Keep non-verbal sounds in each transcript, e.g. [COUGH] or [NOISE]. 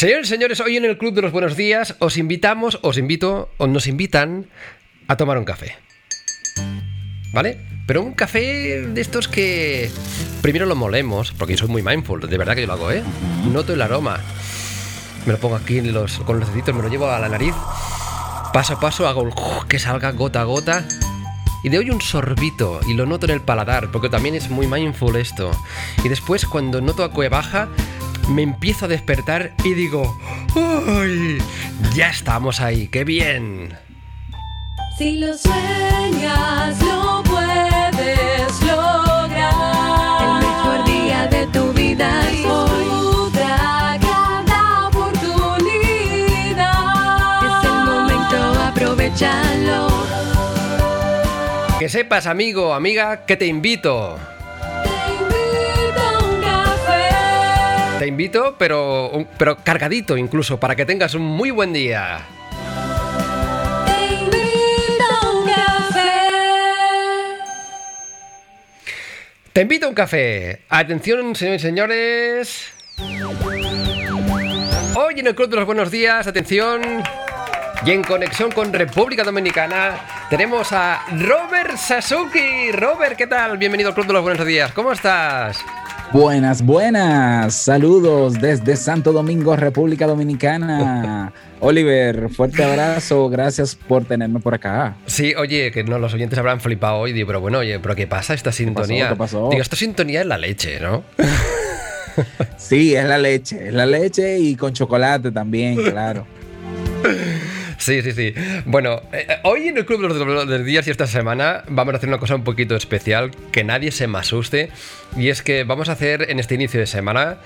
Señores señores, hoy en el Club de los Buenos Días os invitamos, os invito, o nos invitan a tomar un café. ¿Vale? Pero un café de estos que primero lo molemos, porque yo soy muy mindful, de verdad que yo lo hago, ¿eh? Noto el aroma. Me lo pongo aquí en los, con los deditos, me lo llevo a la nariz. Paso a paso hago el que salga gota a gota. Y de hoy un sorbito y lo noto en el paladar, porque también es muy mindful esto. Y después cuando noto a baja, me empiezo a despertar y digo, ¡Uy! Ya estamos ahí, qué bien. Si lo sueñas, lo puedes lograr. El mejor día de tu vida es hoy. Disfruta cada oportunidad. Es el momento, aprovechalo. Que sepas, amigo, amiga, que te invito. Te invito, pero, pero cargadito incluso, para que tengas un muy buen día. Te invito a un café. Atención, señores y señores. Hoy en el Club de los Buenos Días, atención. Y en conexión con República Dominicana tenemos a Robert Sasuki. Robert, ¿qué tal? Bienvenido al Club de los Buenos Días. ¿Cómo estás? Buenas, buenas. Saludos desde Santo Domingo, República Dominicana. [LAUGHS] Oliver, fuerte abrazo. Gracias por tenerme por acá. Sí, oye, que no, los oyentes habrán flipado hoy. Digo, pero bueno, oye, ¿pero qué pasa esta sintonía? ¿Qué pasó? Digo, esta sintonía es la leche, ¿no? [LAUGHS] Sí, es la leche. Es la leche y con chocolate también, claro. Sí, sí, sí. Bueno, eh, eh, hoy en el Club de los, de los Días y esta semana vamos a hacer una cosa un poquito especial, que nadie se me asuste, y es que vamos a hacer en este inicio de semana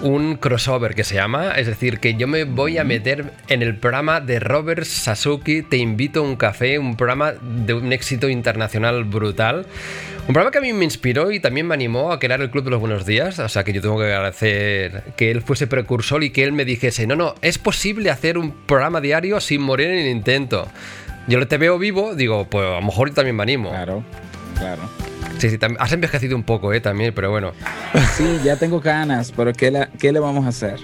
un crossover que se llama, es decir, que yo me voy a meter en el programa de Robert Sasuki, Te invito a un café, un programa de un éxito internacional brutal. Un programa que a mí me inspiró y también me animó a crear el Club de los Buenos Días. O sea que yo tengo que agradecer que él fuese precursor y que él me dijese, no, no, es posible hacer un programa diario sin morir en el intento. Yo te veo vivo, digo, pues a lo mejor yo también me animo. Claro, claro. Sí, sí, has envejecido un poco, eh, también, pero bueno. Sí, ya tengo ganas, pero ¿qué, la- qué le vamos a hacer?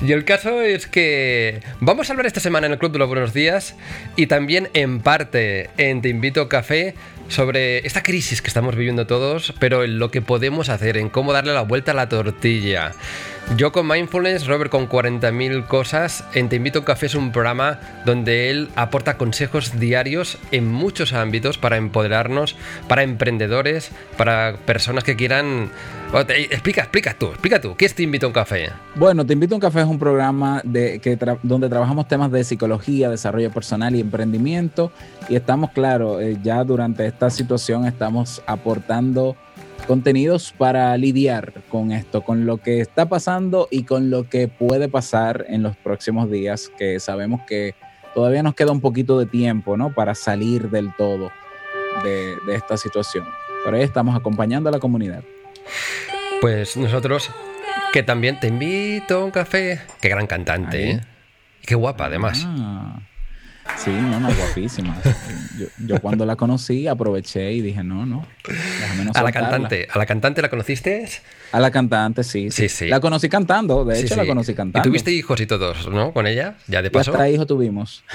Y el caso es que vamos a hablar esta semana en el Club de los Buenos Días y también en parte en Te Invito a Café sobre esta crisis que estamos viviendo todos, pero en lo que podemos hacer, en cómo darle la vuelta a la tortilla. Yo con Mindfulness, Robert con 40.000 cosas, en Te Invito a un Café es un programa donde él aporta consejos diarios en muchos ámbitos para empoderarnos, para emprendedores, para personas que quieran... Te- Explica, explica tú, explica tú, ¿qué es Te Invito a un Café? Bueno, Te invito a un café es un programa de, que donde trabajamos temas de psicología, desarrollo personal y emprendimiento. Y estamos, claro, eh, ya durante esta situación estamos aportando contenidos para lidiar con esto, con lo que está pasando y con lo que puede pasar en los próximos días, que sabemos que todavía nos queda un poquito de tiempo, ¿no? Para salir del todo de, de esta situación. Por ahí estamos acompañando a la comunidad. Pues nosotros, que también te invito a un café. Qué gran cantante, Ahí. ¿eh? Qué guapa, además. Ah, sí, no, no, guapísima. [LAUGHS] Yo, yo cuando la conocí aproveché y dije, no, no. déjame no a la cantante. ¿A la cantante la conociste? A la cantante, sí, Sí, sí. sí. La conocí cantando, de Sí, hecho sí. la conocí Y cantando. tuviste hijos y todos, ¿no? Con ella, ya de Y paso. hasta hijo tuvimos. [LAUGHS]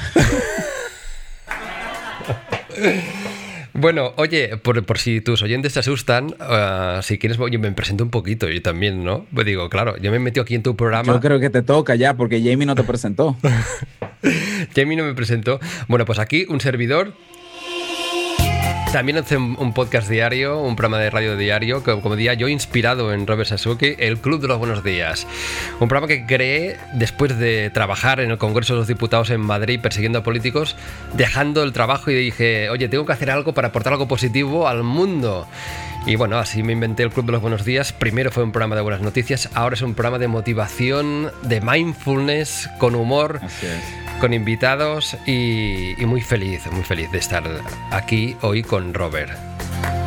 Bueno, oye, por, por si tus oyentes se asustan, ah, si quieres, yo me presento un poquito, yo también, ¿no? Pues digo, claro, yo me he metido aquí en tu programa. Yo creo que te toca ya, porque Jamie no te presentó. [LAUGHS] Jamie no me presentó. Bueno, pues aquí un servidor. También hace un podcast diario, un programa de radio diario, que como día yo inspirado en Robert Sasuke, el Club de los Buenos Días. Un programa que creé después de trabajar en el Congreso de los Diputados en Madrid persiguiendo a políticos, dejando el trabajo y dije, oye, tengo que hacer algo para aportar algo positivo al mundo. Y bueno, así me inventé el Club de los Buenos Días. Primero fue un programa de buenas noticias, ahora es un programa de motivación, de mindfulness, con humor Así es. Con invitados y, y muy feliz, muy feliz de estar aquí hoy con Robert.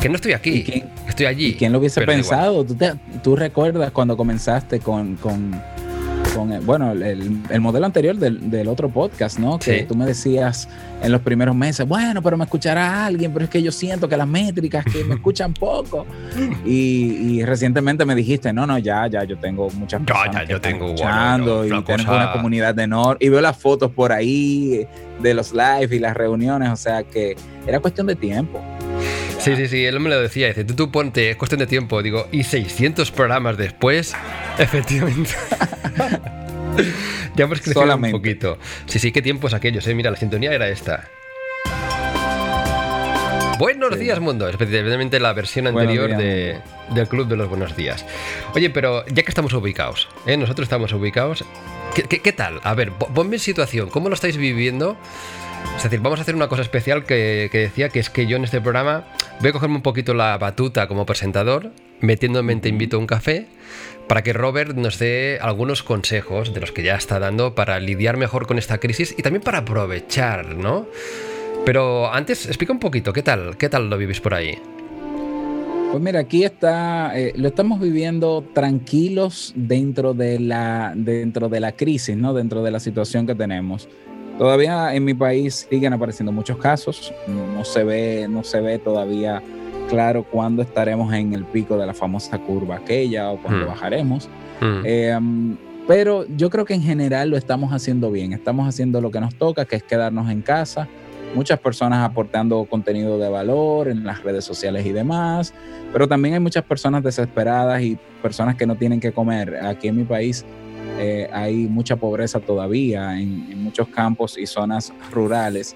Que no estoy aquí, ¿Y quién- estoy allí. ¿Y quién lo hubiese pensado? ¿Tú, te- tú recuerdas cuando comenzaste con, con, con bueno, el, el modelo anterior del, del otro podcast, ¿no? Que Sí. tú me decías en los primeros meses, bueno, pero me escuchará alguien, pero es que yo siento que las métricas que me escuchan poco. Y, y recientemente me dijiste, no, no, ya, ya, yo tengo muchas personas ya, que yo están tengo, bueno, escuchando no, y tenemos cosa- una comunidad de honor. Y veo las fotos por ahí de los live y las reuniones, o sea que era cuestión de tiempo. Sí, sí, sí, él me lo decía, dice, tú, tú ponte, es cuestión de tiempo, digo, y 600 programas después, [LAUGHS] efectivamente. [LAUGHS] ya hemos crecido Solamente. un poquito. Sí, sí, qué tiempos aquellos, eh, mira, la sintonía era esta. Buenos Sí. días, mundo. Especialmente la versión anterior días, de, del Club de los Buenos Días. Oye, pero ya que estamos ubicados, ¿eh? nosotros estamos ubicados, ¿qué, qué, qué tal? A ver, po- ponme en situación, ¿cómo lo estáis viviendo? Es decir, vamos a hacer una cosa especial que, que decía, que es que yo en este programa voy a cogerme un poquito la batuta como presentador, metiéndome en Te invito a un café, para que Robert nos dé algunos consejos de los que ya está dando para lidiar mejor con esta crisis y también para aprovechar, ¿no? Pero antes, explica un poquito, ¿qué tal? ¿Qué tal lo vivís por ahí? Pues mira, aquí está, eh, lo estamos viviendo tranquilos dentro de la dentro de la crisis, ¿no? Dentro de la situación que tenemos. Todavía en mi país siguen apareciendo muchos casos, no se ve, no se ve todavía claro cuándo estaremos en el pico de la famosa curva aquella o cuándo Hmm. bajaremos. Mm, Eh, pero yo creo que en general lo estamos haciendo bien. Estamos haciendo lo que nos toca, que es quedarnos en casa. Muchas personas aportando contenido de valor en las redes sociales y demás. Pero también hay muchas personas desesperadas y personas que no tienen que comer. Aquí en mi país eh, hay mucha pobreza todavía en, en muchos campos y zonas rurales.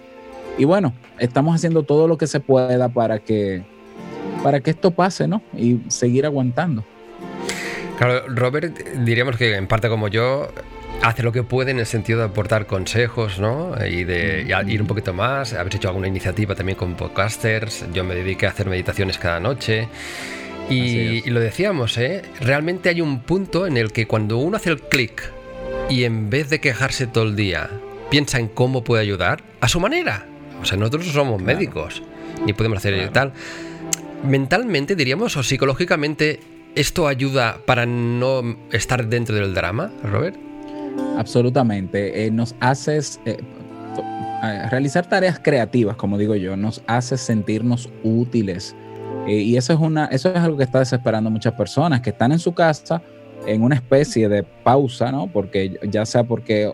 Y bueno, estamos haciendo todo lo que se pueda para que, para que esto pase, ¿no? Y seguir aguantando. Claro, Robert, diríamos que en parte como yo, hace lo que puede en el sentido de aportar consejos, ¿no? Y de y a- ir un poquito más. Habéis hecho alguna iniciativa también con podcasters. Yo me dediqué a hacer meditaciones cada noche. Y, lo decíamos, ¿eh? Realmente hay un punto en el que cuando uno hace el clic y en vez de quejarse todo el día, piensa en cómo puede ayudar, a su manera. O sea, nosotros no somos Claro. médicos, ni podemos hacer Claro. tal. Mentalmente, diríamos, o psicológicamente, ¿esto ayuda para no estar dentro del drama, Robert? Absolutamente. Eh, nos haces eh, eh, realizar tareas creativas, como digo yo, nos hace sentirnos útiles. Eh, y eso es, una, eso es algo que está desesperando muchas personas que están en su casa en una especie de pausa, ¿no? Porque ya sea porque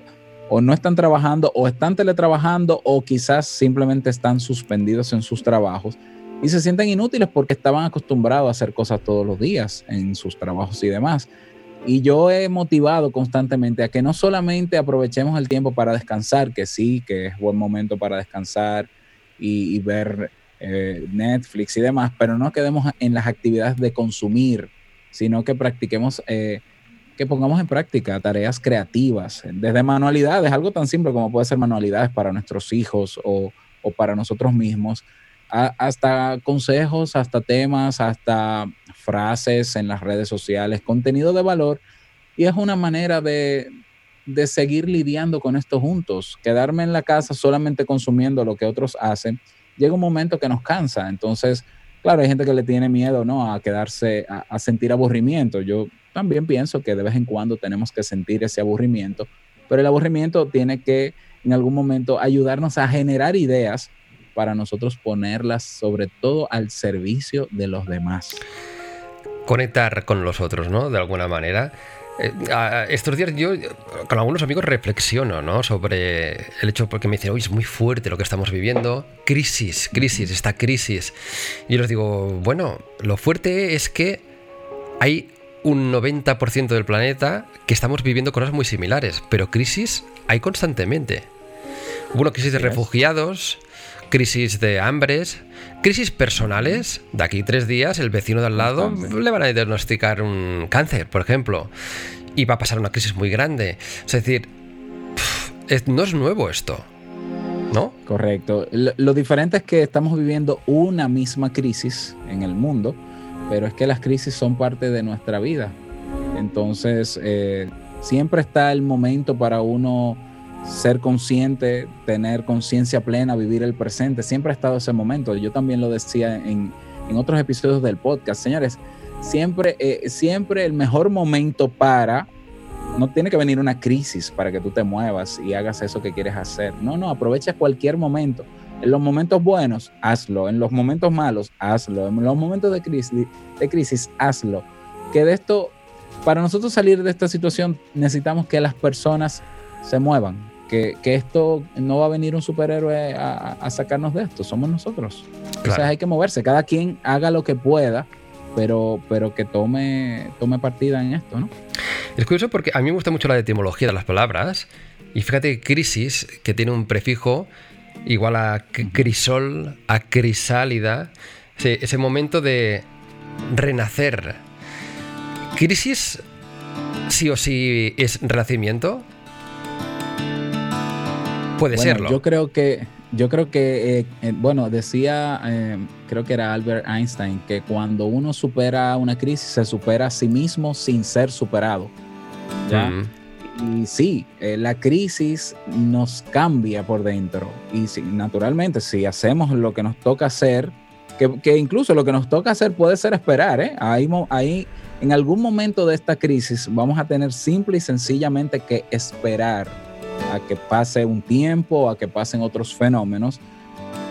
o no están trabajando o están teletrabajando o quizás simplemente están suspendidos en sus trabajos y se sienten inútiles porque estaban acostumbrados a hacer cosas todos los días en sus trabajos y demás. Y yo he motivado constantemente a que no solamente aprovechemos el tiempo para descansar, que sí, que es buen momento para descansar y, ver eh, Netflix y demás, pero no quedemos en las actividades de consumir, sino que practiquemos, eh, que pongamos en práctica tareas creativas, desde manualidades, algo tan simple como puede ser manualidades para nuestros hijos o, o para nosotros mismos, hasta consejos, hasta temas, hasta frases en las redes sociales, contenido de valor. Y es una manera de, de seguir lidiando con esto juntos. Quedarme en la casa solamente consumiendo lo que otros hacen, llega un momento que nos cansa. Entonces, claro, hay gente que le tiene miedo ¿no? a quedarse, a sentir aburrimiento. Yo también pienso que de vez en cuando tenemos que sentir ese aburrimiento, pero el aburrimiento tiene que en algún momento ayudarnos a generar ideas para nosotros ponerlas sobre todo al servicio de los demás. Conectar con los otros, ¿no? De alguna manera. Eh, a- estos días yo con algunos amigos reflexiono, ¿no? Sobre el hecho porque me dicen, oye, es muy fuerte lo que estamos viviendo. Crisis, crisis, esta crisis. Y yo les digo, bueno, lo fuerte es que hay un 90% del planeta que estamos viviendo cosas muy similares, pero crisis hay constantemente. Hubo una crisis de refugiados, crisis de hambres, crisis personales. De aquí tres días el vecino de al lado le van a diagnosticar un cáncer, por ejemplo, y va a pasar una crisis muy grande. Es decir, no es nuevo esto, ¿no? Correcto. Lo, lo diferente es que estamos viviendo una misma crisis en el mundo, pero es que las crisis son parte de nuestra vida. Entonces, eh, siempre está el momento para uno ser consciente, tener conciencia plena, vivir el presente. Siempre ha estado ese momento. Yo también lo decía en, en otros episodios del podcast. Señores, siempre, eh, siempre el mejor momento para no tiene que venir una crisis para que tú te muevas y hagas eso que quieres hacer. No, no, aprovecha cualquier momento. En los momentos buenos, hazlo. En los momentos malos, hazlo. En los momentos de de crisis hazlo. Que de esto, para nosotros salir de esta situación, necesitamos que las personas se muevan. Que, que esto no va a venir un superhéroe a, a sacarnos de esto, somos nosotros. Claro. Entonces hay que moverse, cada quien haga lo que pueda, pero, pero que tome, tome partida en esto, ¿no? Es curioso porque a mí me gusta mucho la etimología de las palabras. Y fíjate que crisis, que tiene un prefijo igual a crisol, a crisálida, ese, ese momento de renacer. ¿Crisis sí o sí es renacimiento? Puede Bueno, serlo. Yo creo que, yo creo que, eh, eh, bueno, decía, eh, creo que era Albert Einstein, que cuando uno supera una crisis, se supera a sí mismo sin ser superado. ¿ya? Mm, Y sí, eh, la crisis nos cambia por dentro. Y sí, naturalmente, si hacemos lo que nos toca hacer, que, que incluso lo que nos toca hacer puede ser esperar, ¿eh? Ahí, ahí, en algún momento de esta crisis, vamos a tener simple y sencillamente que esperar a que pase un tiempo, a que pasen otros fenómenos.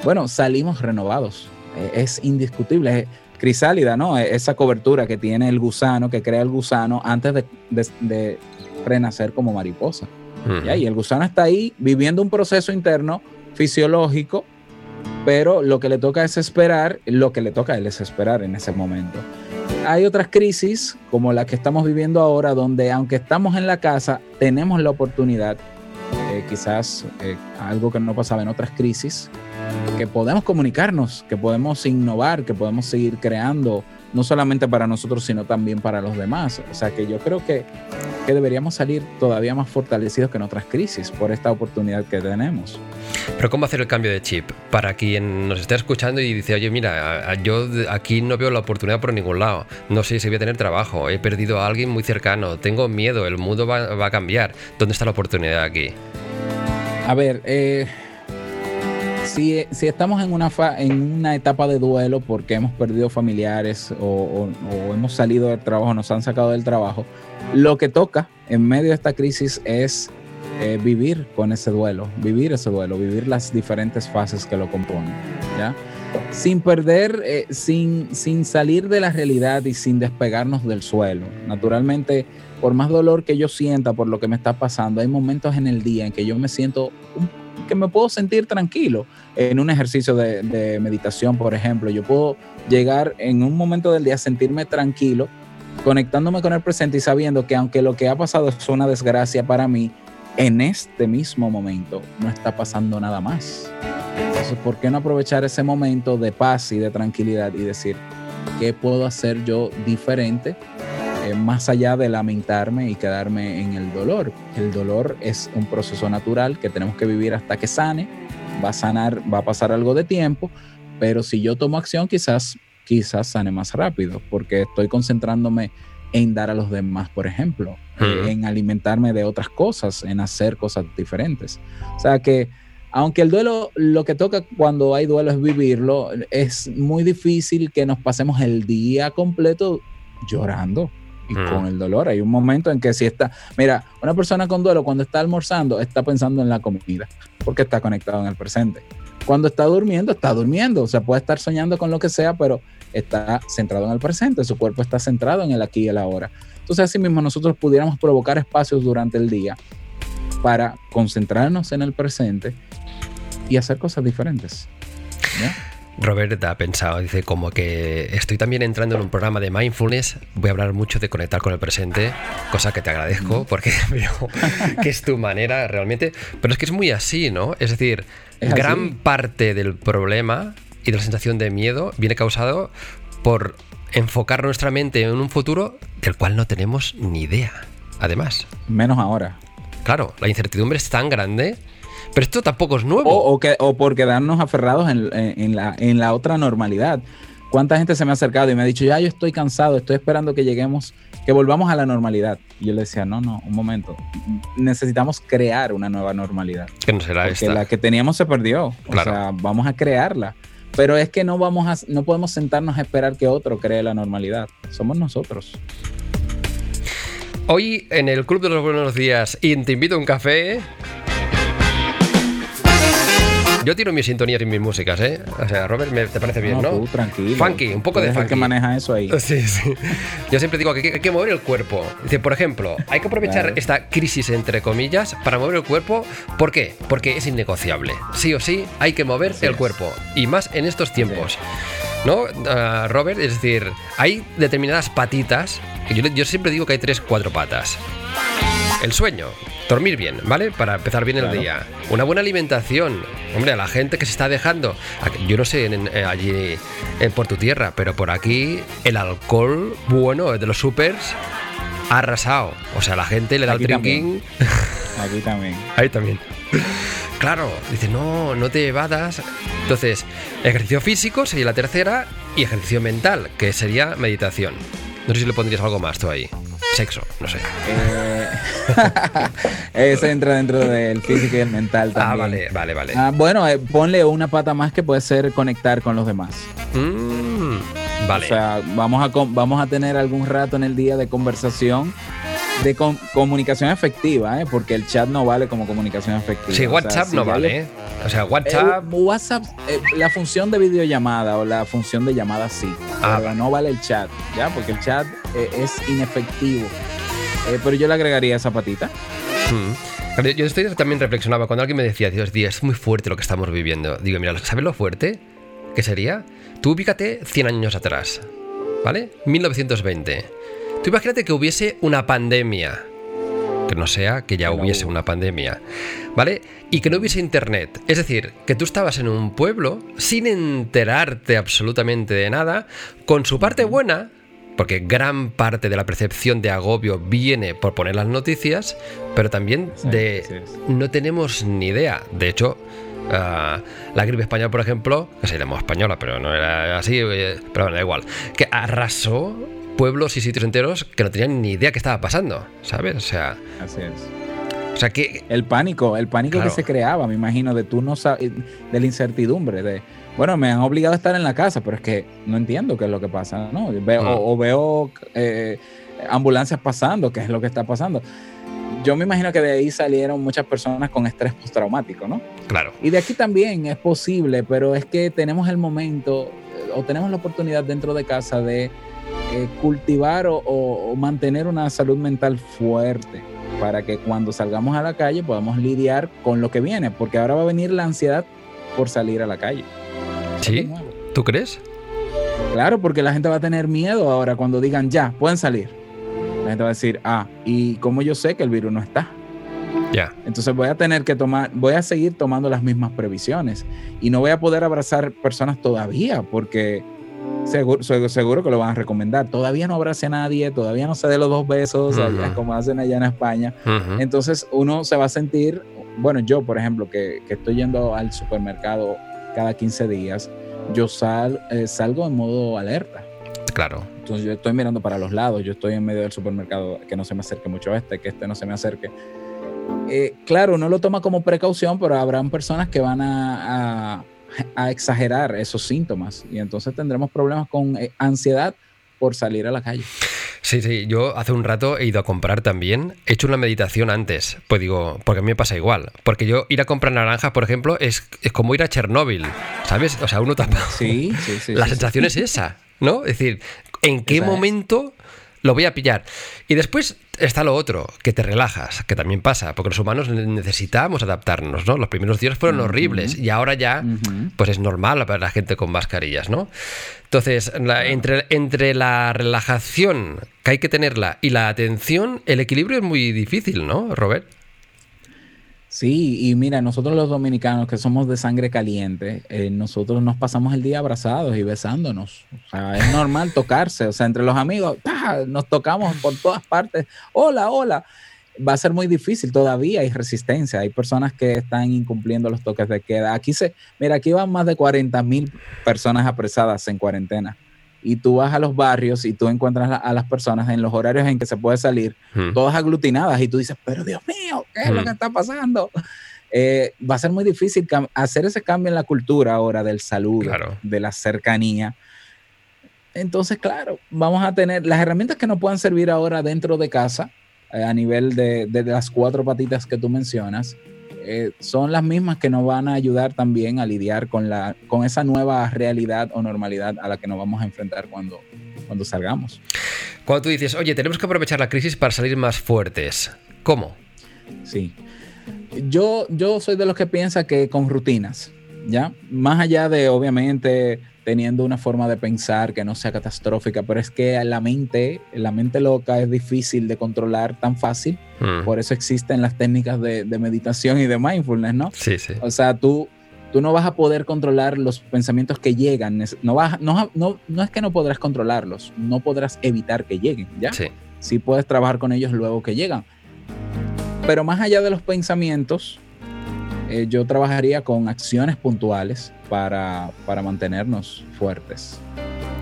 Bueno, salimos renovados. Eh, es indiscutible. Crisálida, ¿no? E- Esa cobertura que tiene el gusano, que crea el gusano antes de- de- de renacer como mariposa. mm. ¿ya? Y el gusano está ahí viviendo un proceso interno fisiológico, pero lo que le toca es esperar, lo que le toca a él es esperar en ese momento. Hay otras crisis, como la que estamos viviendo ahora, donde aunque estamos en la casa, tenemos la oportunidad, quizás eh, algo que no pasaba en otras crisis, que podemos comunicarnos, que podemos innovar, que podemos seguir creando, no solamente para nosotros, sino también para los demás. O sea que yo creo que, que deberíamos salir todavía más fortalecidos que en otras crisis por esta oportunidad que tenemos. Pero ¿cómo hacer el cambio de chip? Para quien nos esté escuchando y dice, oye, mira, yo aquí no veo la oportunidad por ningún lado. No sé si voy a tener trabajo, he perdido a alguien muy cercano, tengo miedo, el mundo va, va a cambiar. ¿Dónde está la oportunidad aquí? A ver, eh, si, estamos en una, fa- en una etapa de duelo porque hemos perdido familiares o hemos salido del trabajo, nos han sacado del trabajo, lo que toca en medio de esta crisis es eh, vivir con ese duelo, vivir ese duelo, vivir las diferentes fases que lo componen, ¿ya? Sin perder, eh, sin, sin salir de la realidad y sin despegarnos del suelo. Naturalmente, por más dolor que yo sienta por lo que me está pasando, hay momentos en el día en que yo me siento, que me puedo sentir tranquilo en un ejercicio de, de meditación, por ejemplo. Yo puedo llegar en un momento del día a sentirme tranquilo, conectándome con el presente y sabiendo que aunque lo que ha pasado es una desgracia para mí, en este mismo momento no está pasando nada más. Entonces, ¿por qué no aprovechar ese momento de paz y de tranquilidad y decir, ¿qué puedo hacer yo diferente? Eh, más allá de lamentarme y quedarme en el dolor. El dolor es un proceso natural que tenemos que vivir hasta que sane. Va a sanar, va a pasar algo de tiempo, pero si yo tomo acción, quizás, quizás sane más rápido, porque estoy concentrándome en dar a los demás, por ejemplo, eh, en alimentarme de otras cosas, en hacer cosas diferentes. O sea que aunque el duelo, lo que toca cuando hay duelo es vivirlo, es muy difícil que nos pasemos el día completo llorando y Mm. con el dolor. Hay un momento en que si está, mira, una persona con duelo cuando está almorzando está pensando en la comida, porque está conectado en el presente. Cuando está durmiendo, está durmiendo, o sea, puede estar soñando con lo que sea, pero está centrado en el presente, su cuerpo está centrado en el aquí y el ahora. Entonces, así mismo nosotros pudiéramos provocar espacios durante el día para concentrarnos en el presente y hacer cosas diferentes. ¿ya? Robert ha pensado, dice como que estoy también entrando en un programa de mindfulness, voy a hablar mucho de conectar con el presente, cosa que te agradezco porque [LAUGHS] veo que es tu manera realmente, pero es que es muy así, ¿no? Es decir, Es gran parte del problema y de la sensación de miedo viene causado por enfocar nuestra mente en un futuro del cual no tenemos ni idea. Además, Menos ahora. claro, la incertidumbre es tan grande, pero esto tampoco es nuevo. O, o que, o por quedarnos aferrados en, en- en la, en la otra normalidad. ¿Cuánta gente se me ha acercado y me ha dicho, ya yo estoy cansado, estoy esperando que lleguemos, que volvamos a la normalidad? Y yo le decía, no, no, un momento. Necesitamos crear una nueva normalidad. que no será esta. la que teníamos se perdió. O Claro. sea, vamos a crearla. Pero es que no, vamos a, no podemos sentarnos a esperar que otro cree la normalidad. Somos nosotros. Hoy en el Club de los Buenos Días y Te invito a un café. Yo tiro mis sintonías y mis músicas, ¿eh? O sea, Robert, me- te parece bien, ¿no? tú, tranquilo. Funky, un poco de funky. que maneja eso ahí. [LAUGHS] Sí, sí. Yo siempre digo que hay que mover el cuerpo. Dice, por ejemplo, hay que aprovechar Claro. esta crisis entre comillas para mover el cuerpo. ¿Por qué? Porque es innegociable. Sí o sí, hay que mover Así el es. cuerpo. Y más en estos tiempos. ¿No, Ah, Robert? Es decir, hay determinadas patitas. que Yo, yo siempre digo que hay tres, cuatro patas. El sueño, dormir bien, ¿vale? Para empezar bien el día. Una buena alimentación. Hombre, a la gente que se está dejando. Yo no sé en- en- eh, allí en por tu tierra, pero por aquí el alcohol bueno de los supers ha arrasado. O sea, la gente le da Aquí el drinking. [LAUGHS] Aquí también. Ahí también. Claro, dice, no, no te evadas. Entonces, ejercicio físico sería la tercera y ejercicio mental, que sería meditación. No sé si le pondrías algo más tú ahí. Sexo, no sé. Eh, [LAUGHS] ese entra dentro del físico y el mental también. Ah, vale, vale, vale. Ah, bueno, eh, ponle una pata más que puede ser conectar con los demás. Mm, vale. O sea, vamos a, vamos a tener algún rato en el día de conversación, de com- comunicación efectiva, ¿eh? porque el chat no vale como comunicación efectiva. sí, O sea, WhatsApp si no vale, ¿eh? O sea, WhatsApp. Eh, WhatsApp, eh, la función de videollamada o la función de llamada sí, Ah, pero no vale el chat, ¿ya? Porque el chat eh, es inefectivo. Eh, pero yo le agregaría esa patita. mm. Pero Yo estoy también reflexionaba cuando alguien me decía, Dios, tío, es muy fuerte lo que estamos viviendo. Digo, mira, ¿sabes lo fuerte? ¿Qué sería? Tú ubícate 100 años atrás, ¿vale? 1920. Tú imagínate que hubiese una pandemia. Que no sea que ya hubiese una pandemia, ¿vale? Y que no hubiese internet. Es decir, que tú estabas en un pueblo sin enterarte absolutamente de nada, con su parte buena, porque gran parte de la percepción de agobio viene por poner las noticias, pero también de no tenemos ni idea. De hecho, ah, la gripe española, por ejemplo, que se llamó española, pero no era así, eh, pero bueno, da igual, que arrasó pueblos y sitios enteros que no tenían ni idea qué estaba pasando, ¿sabes? O sea, Así es. o sea que El pánico, el pánico Claro. que se creaba, me imagino, de tú no sabes, de la incertidumbre, de, bueno, me han obligado a estar en la casa, pero es que no entiendo qué es lo que pasa, ¿no? Veo, Mm. o, o veo eh, ambulancias pasando, qué es lo que está pasando. Yo me imagino que de ahí salieron muchas personas con estrés postraumático, ¿no? claro, Y de aquí también es posible, pero es que tenemos el momento eh, o tenemos la oportunidad dentro de casa de eh, cultivar o, o- o mantener una salud mental fuerte para que cuando salgamos a la calle podamos lidiar con lo que viene, porque ahora va a venir la ansiedad por salir a la calle. ¿sí? ¿Tú crees? Claro, porque la gente va a tener miedo ahora cuando digan ya, pueden salir. La gente va a decir, ah, ¿y cómo yo sé que el virus no está? Ya, Entonces voy a tener que tomar, voy a seguir tomando las mismas previsiones y no voy a poder abrazar personas todavía porque seguro, seguro, que lo van a recomendar. Todavía no abrace a nadie, todavía no se dé los dos besos allá, Ujú. como hacen allá en España. Ujú. Entonces uno se va a sentir, bueno, yo por ejemplo, que, que estoy yendo al supermercado cada 15 días, yo sal, eh, salgo en modo alerta. claro, Entonces yo estoy mirando para los lados, yo estoy en medio del supermercado, que no se me acerque mucho este, que este no se me acerque. Eh, claro, uno lo toma como precaución, pero habrán personas que van a, a- a exagerar esos síntomas y entonces tendremos problemas con eh, ansiedad por salir a la calle. Sí, sí, yo hace un rato he ido a comprar también. He hecho una meditación antes. Pues digo, porque a mí me pasa igual. Porque yo ir a comprar naranjas, por ejemplo, es, es como ir a Chernóbil. ¿Sabes? O sea, uno tapa. Sí, sí, sí. [LAUGHS] La sí, sí. sensación es esa, ¿no? Es decir, ¿en qué Esa momento lo voy a pillar? Y después está lo otro, que te relajas, que también pasa, porque los humanos ne- necesitamos adaptarnos, ¿no? Los primeros días fueron horribles y ahora ya, pues es normal para la gente con mascarillas, ¿no? Entonces, la- entre, entre la relajación que hay que tenerla y la atención, el equilibrio es muy difícil, ¿no, Robert? Sí, y mira, nosotros los dominicanos que somos de sangre caliente, eh, nosotros nos pasamos el día abrazados y besándonos. O sea, es normal [LAUGHS] tocarse, o sea, entre los amigos, nos tocamos por todas partes. Hola, hola. Va a ser muy difícil, todavía hay resistencia, hay personas que están incumpliendo los toques de queda. Aquí se, mira, aquí van más de 40 mil personas apresadas en cuarentena. Y tú vas a los barrios y tú encuentras a las personas en los horarios en que se puede salir Hmm. todas aglutinadas y tú dices, pero Dios mío, ¿qué es lo Mm. que está pasando? Eh, va a ser muy difícil hacer ese cambio en la cultura ahora del saludo, Claro. de la cercanía. Entonces, claro, vamos a tener las herramientas que nos puedan servir ahora dentro de casa, eh, a nivel de, de las cuatro patitas que tú mencionas, eh, son las mismas que nos van a ayudar también a lidiar con, la, con esa nueva realidad o normalidad a la que nos vamos a enfrentar cuando, cuando salgamos. Cuando tú dices, oye, tenemos que aprovechar la crisis para salir más fuertes. ¿Cómo? Sí. Yo, yo soy de los que piensa que con rutinas, ¿ya? Más allá de, obviamente, teniendo una forma de pensar que no sea catastrófica, pero es que la mente, la mente loca es difícil de controlar tan fácil. Mm. Por eso existen las técnicas de, de meditación y de mindfulness, ¿no? Sí, sí. O sea, tú, tú no vas a poder controlar los pensamientos que llegan. No, vas, no, no, no es que no podrás controlarlos, no podrás evitar que lleguen, ¿ya? Sí. sí puedes trabajar con ellos luego que llegan. Pero más allá de los pensamientos, eh, yo trabajaría con acciones puntuales para, para mantenernos fuertes.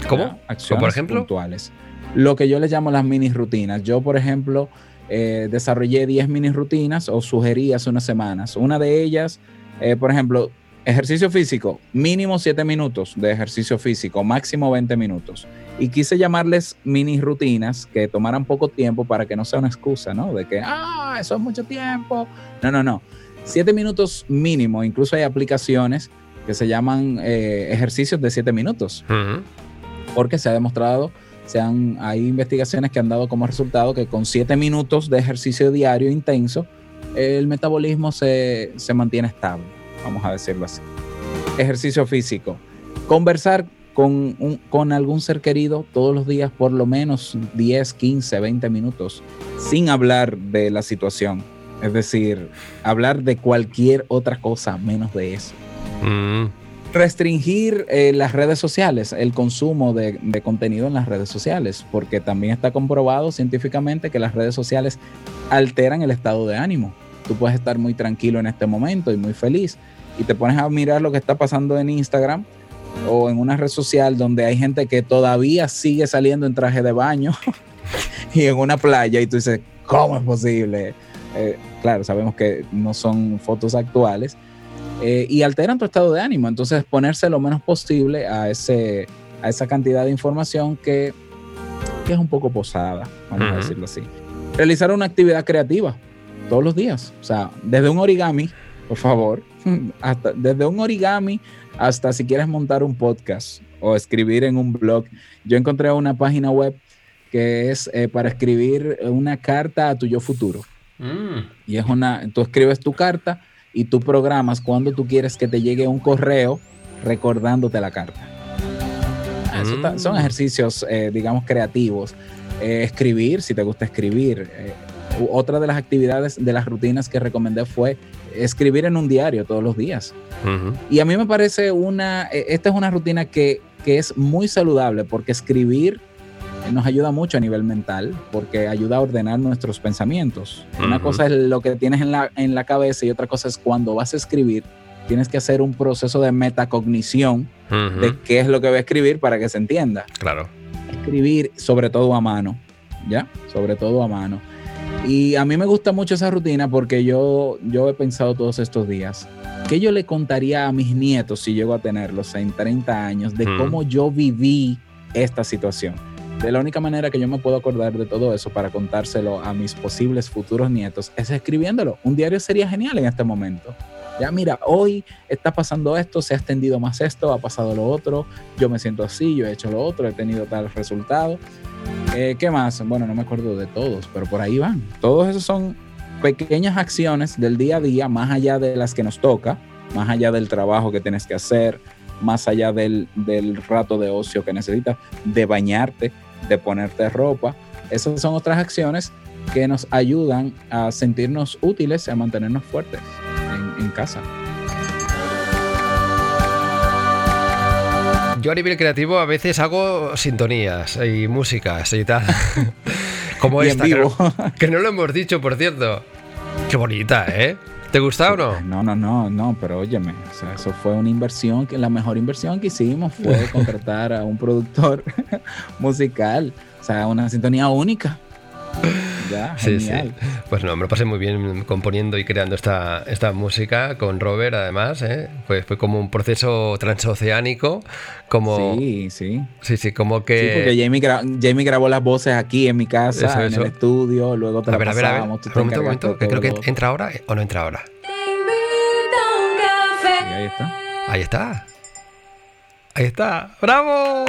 ¿Cómo? ¿ya? ¿Como Acciones por ejemplo? puntuales. Lo que yo les llamo las mini rutinas. Yo, por ejemplo, eh, desarrollé 10 mini rutinas o sugerí hace unas semanas. Una de ellas, eh, por ejemplo, ejercicio físico, mínimo 7 minutos de ejercicio físico, máximo 20 minutos. Y quise llamarles mini rutinas que tomaran poco tiempo para que no sea una excusa, ¿no? De que, ah, eso es mucho tiempo. No, no, no. 7 minutos mínimo. Incluso hay aplicaciones que se llaman eh, ejercicios de 7 minutos Ujú. porque se ha demostrado, se han, hay investigaciones que han dado como resultado que con 7 minutos de ejercicio diario intenso, el metabolismo se, se mantiene estable, vamos a decirlo así. Ejercicio físico. Conversar con, un- con algún ser querido todos los días por lo menos 10, 15, 20 minutos, sin hablar de la situación. Es decir, hablar de cualquier otra cosa menos de eso Mm. restringir eh, las redes sociales, el consumo de, de contenido en las redes sociales, porque también está comprobado científicamente que las redes sociales alteran el estado de ánimo. Tú puedes estar muy tranquilo en este momento y muy feliz y te pones a mirar lo que está pasando en Instagram o en una red social donde hay gente que todavía sigue saliendo en traje de baño [LAUGHS] y en una playa y tú dices, ¿cómo es posible? Eh, claro, sabemos que no son fotos actuales, eh, y alteran tu estado de ánimo. Entonces, ponerse lo menos posible a, ese, a esa cantidad de información que, que es un poco posada, vamos a decirlo así. Realizar una actividad creativa todos los días. O sea, desde un origami, por favor, [LAUGHS] hasta, desde un origami hasta si quieres montar un podcast o escribir en un blog. Yo encontré una página web que es eh, para escribir una carta a tu yo futuro. Mm. Y es una, tú escribes tu carta y tú programas cuando tú quieres que te llegue un correo recordándote la carta. Ah, eso está- son Mm. ejercicios, eh, digamos, creativos. Eh, escribir, si te gusta escribir. Eh, otra de las actividades, de las rutinas que recomendé fue escribir en un diario todos los días. Y a mí me parece una, esta es una rutina que, que es muy saludable porque escribir nos ayuda mucho a nivel mental, porque ayuda a ordenar nuestros pensamientos. Una Ujú. cosa es lo que tienes en la, en la cabeza y otra cosa es cuando vas a escribir, tienes que hacer un proceso de metacognición de qué es lo que va a escribir para que se entienda. Claro. Escribir sobre todo a mano, ¿ya? Sobre todo a mano. Y a mí me gusta mucho esa rutina porque yo, yo he pensado todos estos días, ¿qué yo le contaría a mis nietos si llego a tenerlos en 30 años de cómo yo viví esta situación? De la única manera que yo me puedo acordar de todo eso para contárselo a mis posibles futuros nietos es escribiéndolo. Un diario sería genial en este momento. Ya mira, hoy está pasando esto, se ha extendido más esto, ha pasado lo otro, yo me siento así, yo he hecho lo otro, he tenido tal resultado. Eh, ¿Qué más? Bueno, no me acuerdo de todos, pero por ahí van. Todos esos son pequeñas acciones del día a día, más allá de las que nos toca, más allá del trabajo que tienes que hacer, más allá del, del rato de ocio que necesitas, de bañarte, de ponerte ropa. Esas son otras acciones que nos ayudan a sentirnos útiles y a mantenernos fuertes en, en casa. Yo a nivel creativo a veces hago sintonías y músicas y tal. [LAUGHS] Como Y esta, que no, que no lo hemos dicho, por cierto. Qué bonita, ¿eh? ¿Te gusta o no? No, no, no, no, pero óyeme, o sea, eso fue una inversión, que la mejor inversión que hicimos fue [LAUGHS] contratar a un productor [LAUGHS] musical, o sea, una sintonía única. Ya, [LAUGHS] Sí, sí. Pues no, me lo pasé muy bien componiendo y creando esta, esta música con Robert, además. ¿eh? Fue, fue como un proceso transoceánico, como... Sí, sí. Sí, sí, como Sí, que... porque Jamie, gra- Jamie grabó las voces aquí en mi casa, Eso, en eso. el estudio, luego te a ver, a ver, a ver. Un tú te momento, un momento, que creo que entra ahora o no entra ahora. Y ahí está. Ahí está. Ahí está. ¡Bravo!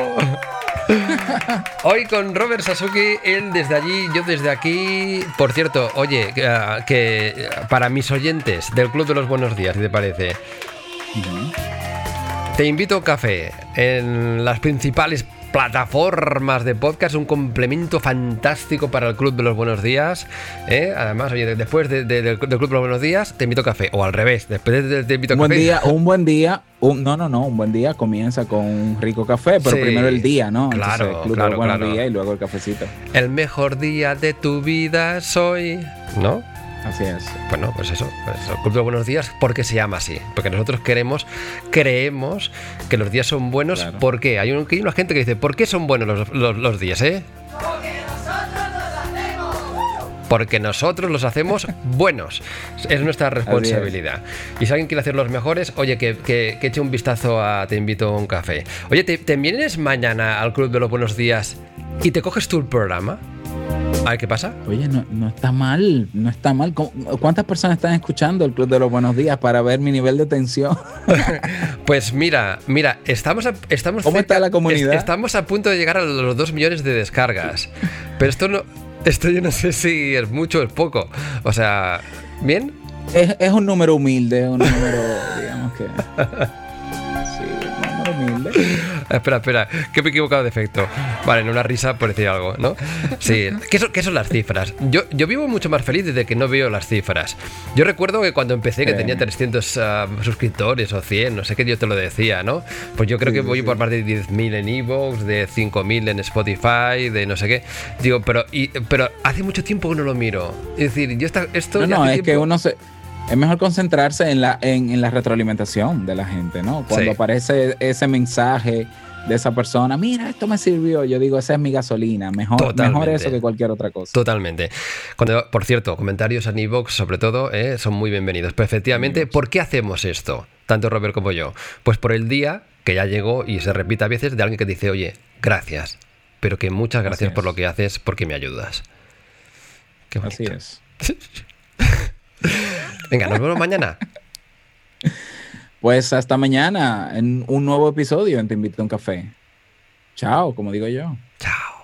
Hoy con Robert Sasuke, él desde allí, yo desde aquí. Por cierto, oye, que, ah, para mis oyentes del Club de los Buenos Días, si te parece, te invito a un café en las principales plataformas de podcast, un complemento fantástico para el Club de los Buenos Días. ¿eh? Además, oye, después de- de- del, Club de los Buenos Días, te invito a café. O al revés, después de, de- te invito a Un buen día, un buen día, un, no, no, no, un buen día comienza con un rico café, pero Sí, primero el día, ¿no? claro, Entonces, club de claro, buenos claro. días y luego el cafecito. El mejor día de tu vida soy. ¿No? Así es. Bueno, pues eso, pues eso, Club de los Buenos Días, porque se llama así. Porque nosotros queremos, creemos que los días son buenos. Claro. ¿Por qué? Hay, un- hay una gente que dice, ¿por qué son buenos los, los- los días, eh? Porque nosotros los hacemos buenos. Es nuestra responsabilidad. Y si alguien quiere hacer los mejores, oye, que, que- que eche un vistazo a Te invito a un café. Oye, ¿te, te vienes mañana al Club de los Buenos Días y te coges tú el programa? A ver qué pasa. Oye, no, no está mal, no está mal. ¿Cómo- ¿Cuántas personas están escuchando el Club de los Buenos Días para ver mi nivel de tensión? [LAUGHS] Pues mira, mira, estamos a, estamos ¿Cómo está la comunidad? est- estamos a punto de llegar a los 2 millones de descargas. Pero esto no esto yo no sé si es mucho o es poco. O sea, ¿bien? Es, es un número humilde, un número, digamos que. [LAUGHS] Sí, un número humilde. [LAUGHS] Espera, espera, que me he equivocado de efecto. Vale, no una risa por decir algo, ¿no? Sí, ¿qué son, qué son las cifras? Yo, yo vivo mucho más feliz desde que no veo las cifras. Yo recuerdo que cuando empecé que tenía Créeme. 300 ah, suscriptores o 100, no sé qué, yo te lo decía, ¿no? Pues yo creo Sí, que voy sí. por más de 10.000 en Evox, de 5.000 en Spotify, de no sé qué. Digo, pero, y, pero hace mucho tiempo que no lo miro. Es decir, yo esta- esto No, no, es que uno se. Es mejor concentrarse en la, en, en la retroalimentación de la gente, ¿no? Cuando Sí. aparece ese mensaje de esa persona, mira, esto me sirvió. Yo digo, esa es mi gasolina. Mejor, mejor eso que cualquier otra cosa. Totalmente. Cuando, por cierto, comentarios en iVoox, sobre todo, eh, son muy bienvenidos. Pero efectivamente, ¿por qué hacemos esto? Tanto Robert como yo. Pues por el día que ya llegó y se repite a veces de alguien que dice, oye, gracias. Pero que muchas gracias por lo que haces, porque me ayudas. Qué bonito. Así es. [LAUGHS] Venga, nos vemos mañana. Pues hasta mañana en un nuevo episodio en Te invito a un café. Chao, como digo yo. Chao.